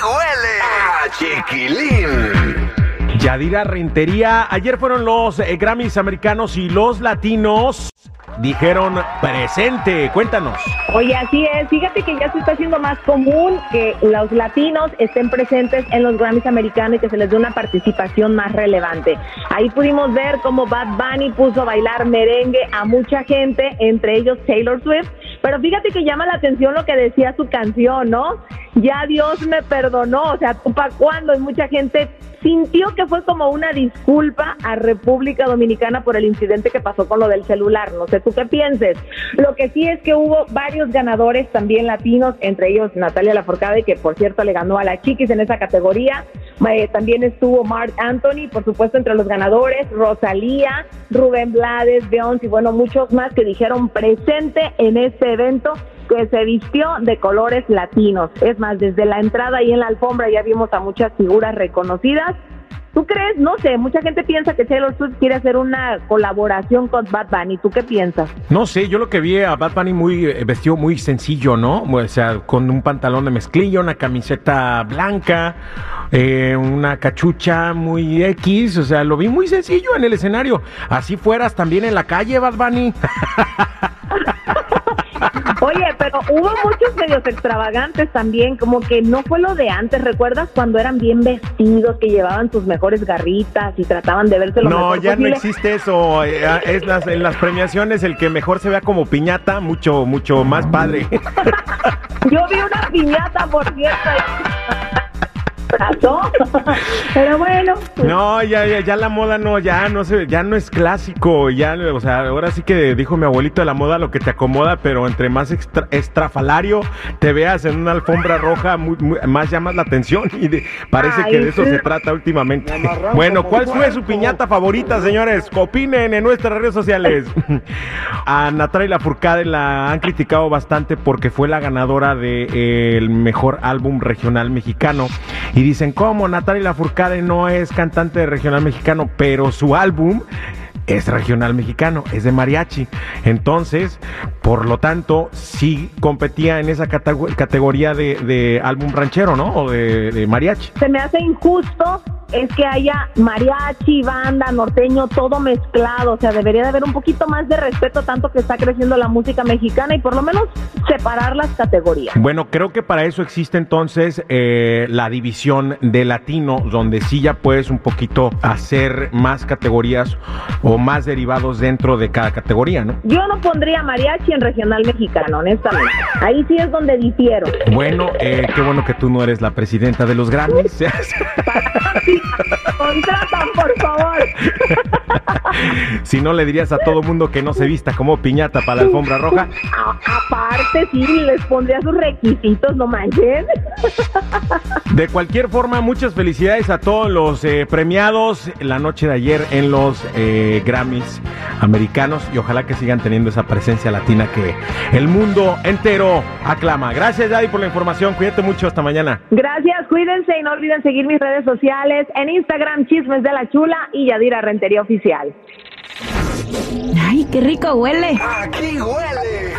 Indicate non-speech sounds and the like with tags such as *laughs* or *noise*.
¡Aquí huele a chiquilín! Yadira Rentería, ayer fueron los eh, Grammys americanos y los latinos dijeron presente. Cuéntanos. Oye, así es. Fíjate que ya se está haciendo más común que los latinos estén presentes en los Grammys americanos y que se les dé una participación más relevante. Ahí pudimos ver cómo Bad Bunny puso a bailar merengue a mucha gente, entre ellos Taylor Swift. Pero fíjate que llama la atención lo que decía su canción, ¿no? Ya Dios me perdonó, o sea, ¿para cuándo? Y mucha gente sintió que fue como una disculpa a República Dominicana por el incidente que pasó con lo del celular. No sé tú qué pienses. Lo que sí es que hubo varios ganadores también latinos, entre ellos Natalia Laforcade, que por cierto le ganó a la Chiquis en esa categoría. Eh, también estuvo Mark Anthony, por supuesto, entre los ganadores, Rosalía, Rubén Blades, Beyoncé y bueno, muchos más que dijeron presente en este evento que se vistió de colores latinos. Es más, desde la entrada y en la alfombra ya vimos a muchas figuras reconocidas. ¿Tú crees? No sé, mucha gente piensa que Taylor Swift quiere hacer una colaboración con Bad Bunny. ¿Tú qué piensas? No sé, yo lo que vi a Bad Bunny muy eh, vestido muy sencillo, ¿no? O sea, con un pantalón de mezclilla, una camiseta blanca, eh, una cachucha muy X, o sea, lo vi muy sencillo en el escenario. Así fueras también en la calle, Bad Bunny. *laughs* Oye, pero hubo muchos medios extravagantes también, como que no fue lo de antes. ¿Recuerdas cuando eran bien vestidos, que llevaban sus mejores garritas y trataban de verse lo no, mejor ya no posible? existe eso. eh, Es las, en las premiaciones el que mejor se vea como piñata, mucho, mucho más padre. *laughs* Yo vi una piñata, por cierto. Pasó. *laughs* Pero bueno, No, ya, ya, ya la moda no, ya no se, ya no es clásico, ya, o sea, ahora sí que dijo mi abuelito de la moda lo que te acomoda, pero entre más extra- estrafalario te veas en una alfombra roja, muy- muy- más llamas la atención y de- parece que de eso sí. se trata últimamente. Bueno, ¿cuál fue su piñata favorita, señores? Opinen en nuestras redes sociales. *laughs* A Natalia Lafourcade la han criticado bastante porque fue la ganadora del mejor álbum regional mexicano. Y dicen, ¿cómo Natalia Lafourcade no es cantante de regional mexicano? Pero su álbum es regional mexicano, es de mariachi. Entonces, por lo tanto, sí competía en esa catego- categoría de, de álbum ranchero, ¿no? O de, de mariachi. se me hace injusto es que haya mariachi, banda, norteño, todo mezclado. O sea, debería de haber un poquito más de respeto tanto que está creciendo la música mexicana y por lo menos separar las categorías. Bueno, creo que para eso existe entonces eh, la división de latino, donde sí ya puedes un poquito hacer más categorías o más derivados dentro de cada categoría, ¿no? Yo no pondría mariachi en regional mexicano, honestamente. Ahí sí es donde difiero. Bueno, eh, qué bueno que tú no eres la presidenta de los Grammys. *laughs* Contratan, por favor. *laughs* si no, le dirías a todo mundo que no se vista como piñata para la alfombra roja. A- aparte, sí, les pondría sus requisitos, no manches. De cualquier forma, muchas felicidades a todos los eh, premiados la noche de ayer en los eh, Grammys americanos y ojalá que sigan teniendo esa presencia latina que el mundo entero aclama. Gracias, Daddy, por la información. Cuídate mucho. Hasta mañana. Gracias, cuídense y no olviden seguir mis redes sociales en Instagram, Chismes de la Chula y Yadira Rentería Oficial. Ay, qué rico huele. ¡Aquí huele